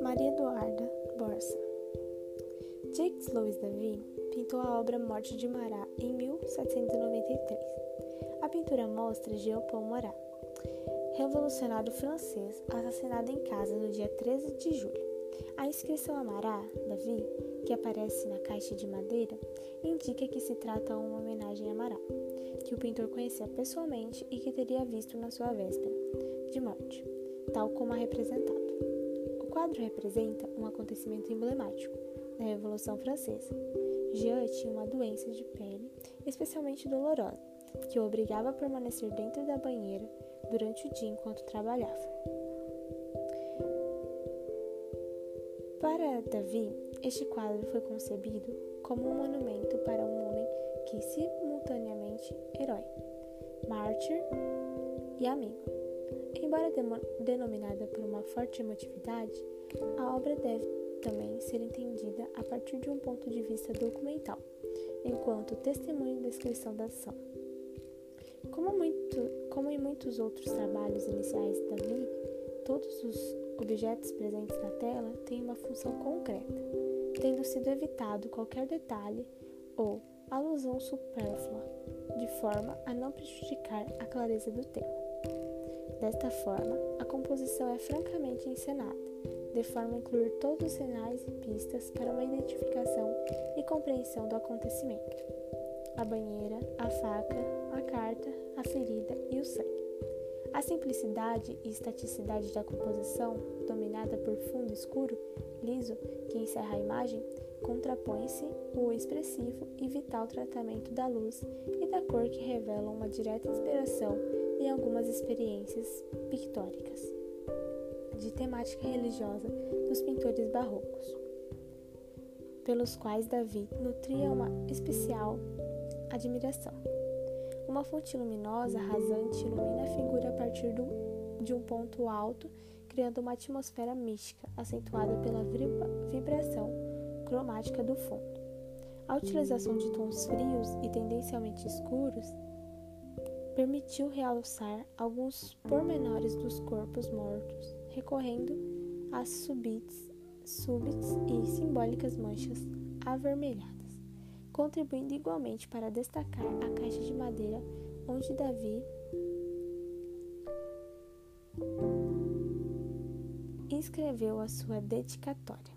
Maria Eduarda Borsa Jacques Louis David pintou a obra Morte de Marat em 1793. A pintura mostra Jean Paul Marat, revolucionário francês, assassinado em casa no dia 13 de julho. A inscrição a Marat, Davi, que aparece na caixa de madeira, indica que se trata de uma homenagem a Marat, que o pintor conhecia pessoalmente e que teria visto na sua véspera de morte, tal como a representado. O quadro representa um acontecimento emblemático da Revolução Francesa. Jean tinha uma doença de pele especialmente dolorosa, que o obrigava a permanecer dentro da banheira durante o dia enquanto trabalhava. Para Davi, este quadro foi concebido como um monumento para um homem que simultaneamente herói, mártir e amigo. Embora denominada por uma forte emotividade, a obra deve também ser entendida a partir de um ponto de vista documental, enquanto testemunho da descrição da ação. Como, muito, como em muitos outros trabalhos iniciais de Davi, todos os objetos presentes na tela têm uma função concreta, tendo sido evitado qualquer detalhe ou alusão supérflua, de forma a não prejudicar a clareza do tema. Desta forma, a composição é francamente encenada, de forma a incluir todos os sinais e pistas para uma identificação e compreensão do acontecimento: a banheira, a faca, a carta, a ferida e o sangue. A simplicidade e estaticidade da composição, dominada por fundo escuro, liso, que encerra a imagem, contrapõe-se o expressivo e vital tratamento da luz e da cor que revelam uma direta inspiração em algumas experiências pictóricas de temática religiosa dos pintores barrocos, pelos quais Davi nutria uma especial admiração. Uma fonte luminosa, rasante, ilumina a figura a partir do, de um ponto alto, criando uma atmosfera mística, acentuada pela vibração cromática do fundo. A utilização de tons frios e tendencialmente escuros permitiu realçar alguns pormenores dos corpos mortos, recorrendo às súbitas e simbólicas manchas avermelhadas contribuindo igualmente para destacar a caixa de madeira onde Davi escreveu a sua dedicatória.